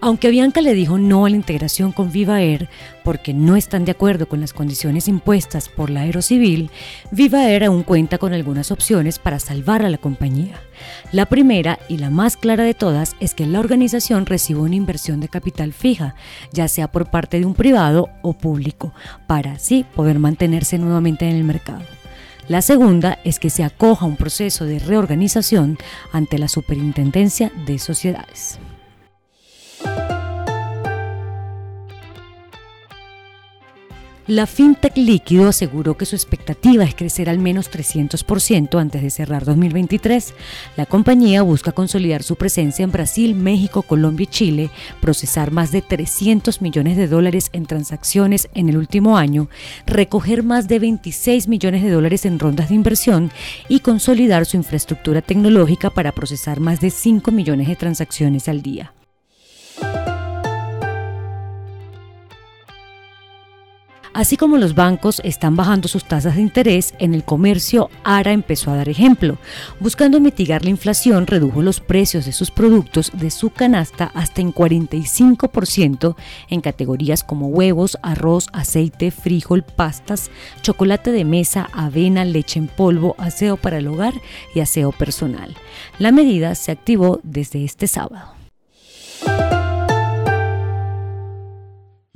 Aunque Bianca le dijo no a la integración con Viva Air porque no están de acuerdo con las condiciones impuestas por la Aerocivil, Viva Air aún cuenta con algunas opciones para salvar a la compañía. La primera y la más clara de todas es que la organización reciba una inversión de capital fija, ya sea por parte de un privado o público, para así poder mantenerse nuevamente en el mercado. La segunda es que se acoja un proceso de reorganización ante la Superintendencia de Sociedades. La FinTech Líquido aseguró que su expectativa es crecer al menos 300% antes de cerrar 2023. La compañía busca consolidar su presencia en Brasil, México, Colombia y Chile, procesar más de 300 millones de dólares en transacciones en el último año, recoger más de 26 millones de dólares en rondas de inversión y consolidar su infraestructura tecnológica para procesar más de 5 millones de transacciones al día. Así como los bancos están bajando sus tasas de interés, en el comercio ARA empezó a dar ejemplo. Buscando mitigar la inflación, redujo los precios de sus productos de su canasta hasta en 45% en categorías como huevos, arroz, aceite, frijol, pastas, chocolate de mesa, avena, leche en polvo, aseo para el hogar y aseo personal. La medida se activó desde este sábado.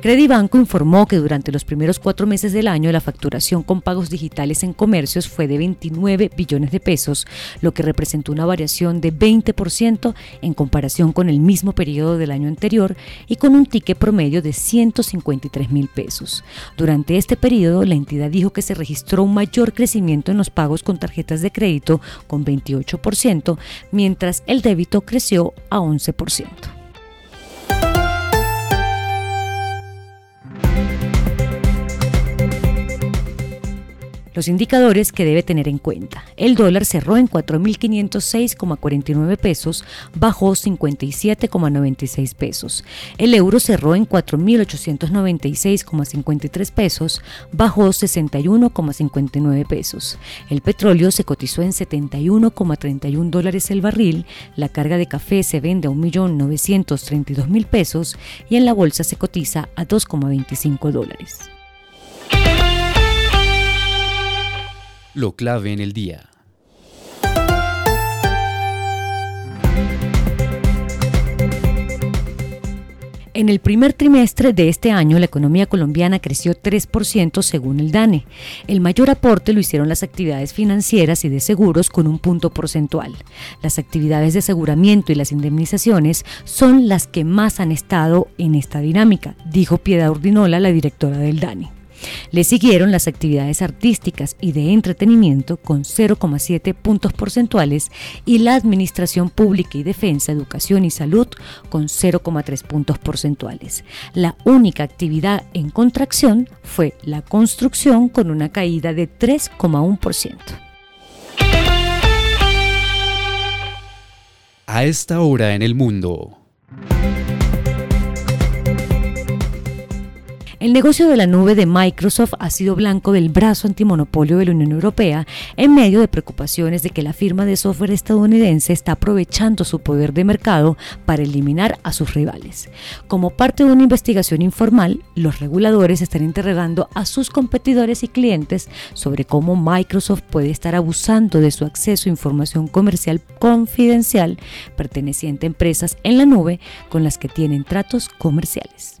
Credibanco informó que durante los primeros cuatro meses del año la facturación con pagos digitales en comercios fue de 29 billones de pesos, lo que representó una variación de 20% en comparación con el mismo periodo del año anterior y con un ticket promedio de 153 mil pesos. Durante este periodo, la entidad dijo que se registró un mayor crecimiento en los pagos con tarjetas de crédito con 28%, mientras el débito creció a 11%. Los indicadores que debe tener en cuenta. El dólar cerró en 4.506,49 pesos, bajó 57,96 pesos. El euro cerró en 4.896,53 pesos, bajó 61,59 pesos. El petróleo se cotizó en 71,31 dólares el barril, la carga de café se vende a 1.932.000 pesos y en la bolsa se cotiza a 2,25 dólares. Lo clave en el día. En el primer trimestre de este año, la economía colombiana creció 3% según el DANE. El mayor aporte lo hicieron las actividades financieras y de seguros con un punto porcentual. Las actividades de aseguramiento y las indemnizaciones son las que más han estado en esta dinámica, dijo Piedad Urdinola, la directora del DANE. Le siguieron las actividades artísticas y de entretenimiento con 0,7 puntos porcentuales y la administración pública y defensa, educación y salud con 0,3 puntos porcentuales. La única actividad en contracción fue la construcción con una caída de 3,1%. A esta hora en el mundo. El negocio de la nube de Microsoft ha sido blanco del brazo antimonopolio de la Unión Europea en medio de preocupaciones de que la firma de software estadounidense está aprovechando su poder de mercado para eliminar a sus rivales. Como parte de una investigación informal, los reguladores están interrogando a sus competidores y clientes sobre cómo Microsoft puede estar abusando de su acceso a información comercial confidencial perteneciente a empresas en la nube con las que tienen tratos comerciales.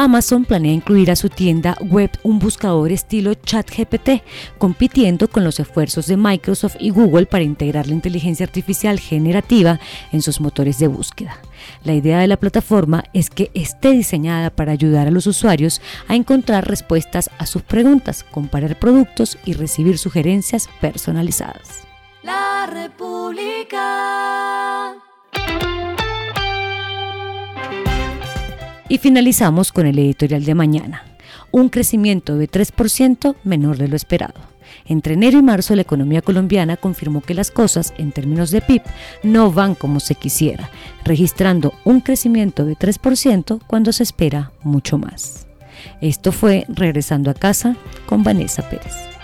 Amazon planea incluir a su tienda web un buscador estilo ChatGPT, compitiendo con los esfuerzos de Microsoft y Google para integrar la inteligencia artificial generativa en sus motores de búsqueda. La idea de la plataforma es que esté diseñada para ayudar a los usuarios a encontrar respuestas a sus preguntas, comparar productos y recibir sugerencias personalizadas. La República. Y finalizamos con el editorial de mañana. Un crecimiento de 3% menor de lo esperado. Entre enero y marzo la economía colombiana confirmó que las cosas, en términos de PIB, no van como se quisiera, registrando un crecimiento de 3% cuando se espera mucho más. Esto fue Regresando a casa con Vanessa Pérez.